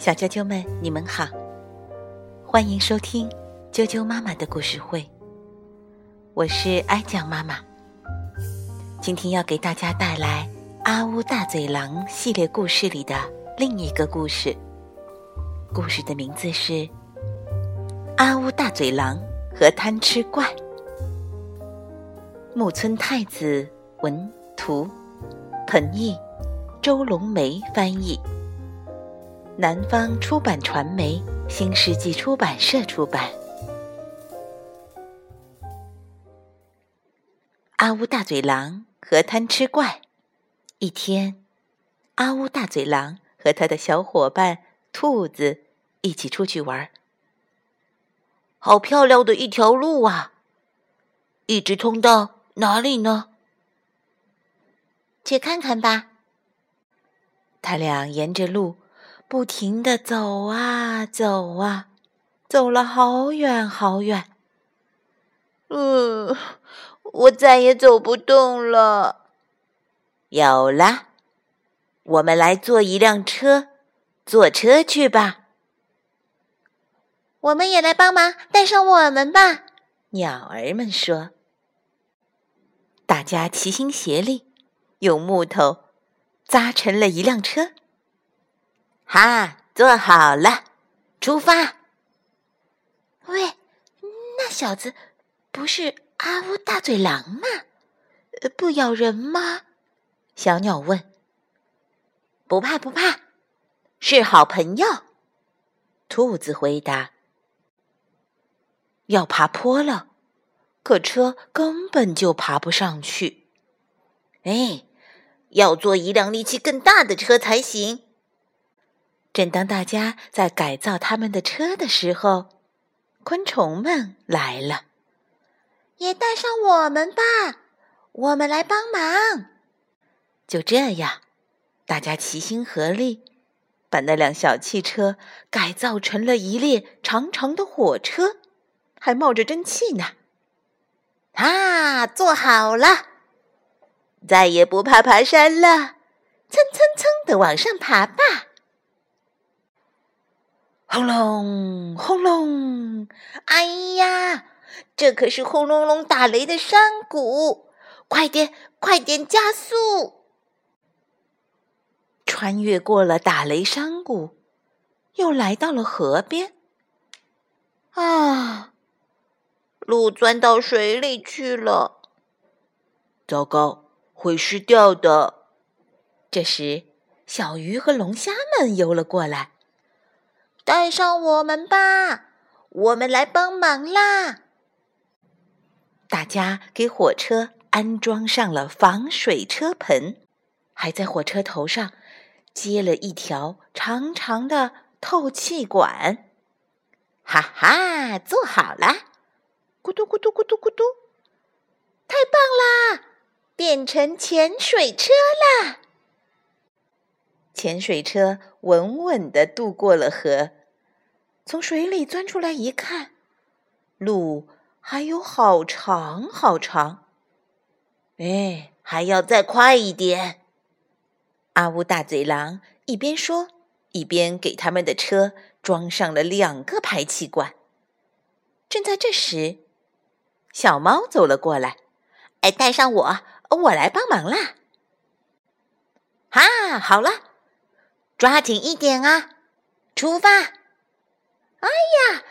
小啾啾们，你们好，欢迎收听啾啾妈妈的故事会。我是哀酱妈妈，今天要给大家带来《阿乌大嘴狼》系列故事里的另一个故事。故事的名字是《阿乌大嘴狼和贪吃怪》。木村太子文图，彭毅、周龙梅翻译，南方出版传媒新世纪出版社出版。阿乌大嘴狼和贪吃怪。一天，阿乌大嘴狼和他的小伙伴兔子一起出去玩。好漂亮的一条路啊！一直通到哪里呢？去看看吧。他俩沿着路不停的走啊走啊，走了好远好远。嗯。我再也走不动了。有了，我们来坐一辆车，坐车去吧。我们也来帮忙，带上我们吧。鸟儿们说。大家齐心协力，用木头扎成了一辆车。哈，坐好了，出发。喂，那小子不是？阿乌大嘴狼吗？不咬人吗？小鸟问。不怕不怕，是好朋友。兔子回答。要爬坡了，可车根本就爬不上去。哎，要坐一辆力气更大的车才行。正当大家在改造他们的车的时候，昆虫们来了。也带上我们吧，我们来帮忙。就这样，大家齐心合力，把那辆小汽车改造成了一列长长的火车，还冒着蒸汽呢。啊，坐好了，再也不怕爬山了，蹭蹭蹭的往上爬吧。轰隆轰隆，哎呀！这可是轰隆隆打雷的山谷，快点，快点加速！穿越过了打雷山谷，又来到了河边。啊，路钻到水里去了，糟糕，会湿掉的。这时，小鱼和龙虾们游了过来，带上我们吧，我们来帮忙啦！大家给火车安装上了防水车盆，还在火车头上接了一条长长的透气管。哈哈，做好了！咕嘟咕嘟咕嘟咕嘟，太棒啦！变成潜水车啦！潜水车稳稳的渡过了河，从水里钻出来一看，路。还有好长好长，哎，还要再快一点！阿乌大嘴狼一边说，一边给他们的车装上了两个排气管。正在这时，小猫走了过来，哎，带上我，我来帮忙啦！哈，好了，抓紧一点啊，出发！哎呀，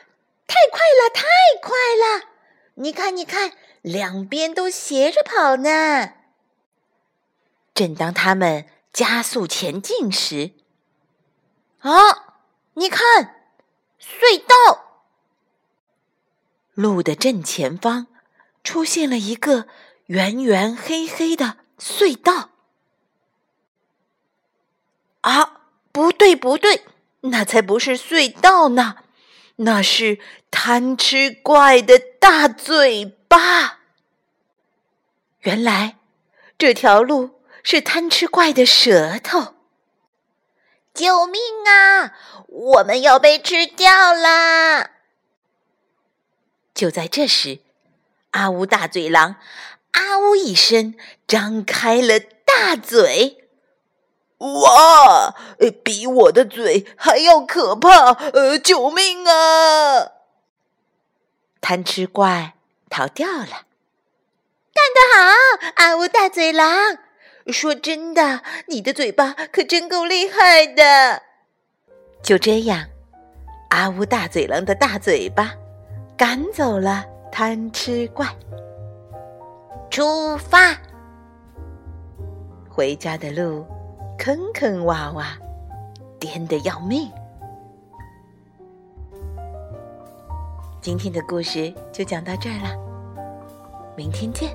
太快了，太快了！你看，你看，两边都斜着跑呢。正当他们加速前进时，啊，你看，隧道！路的正前方出现了一个圆圆黑黑的隧道。啊，不对，不对，那才不是隧道呢。那是贪吃怪的大嘴巴。原来这条路是贪吃怪的舌头。救命啊！我们要被吃掉啦！就在这时，阿乌大嘴狼“啊呜”一声，张开了大嘴。哇，比我的嘴还要可怕！呃，救命啊！贪吃怪逃掉了。干得好，阿呜大嘴狼！说真的，你的嘴巴可真够厉害的。就这样，阿呜大嘴狼的大嘴巴赶走了贪吃怪。出发，回家的路坑坑洼洼，颠得要命。今天的故事就讲到这儿了，明天见。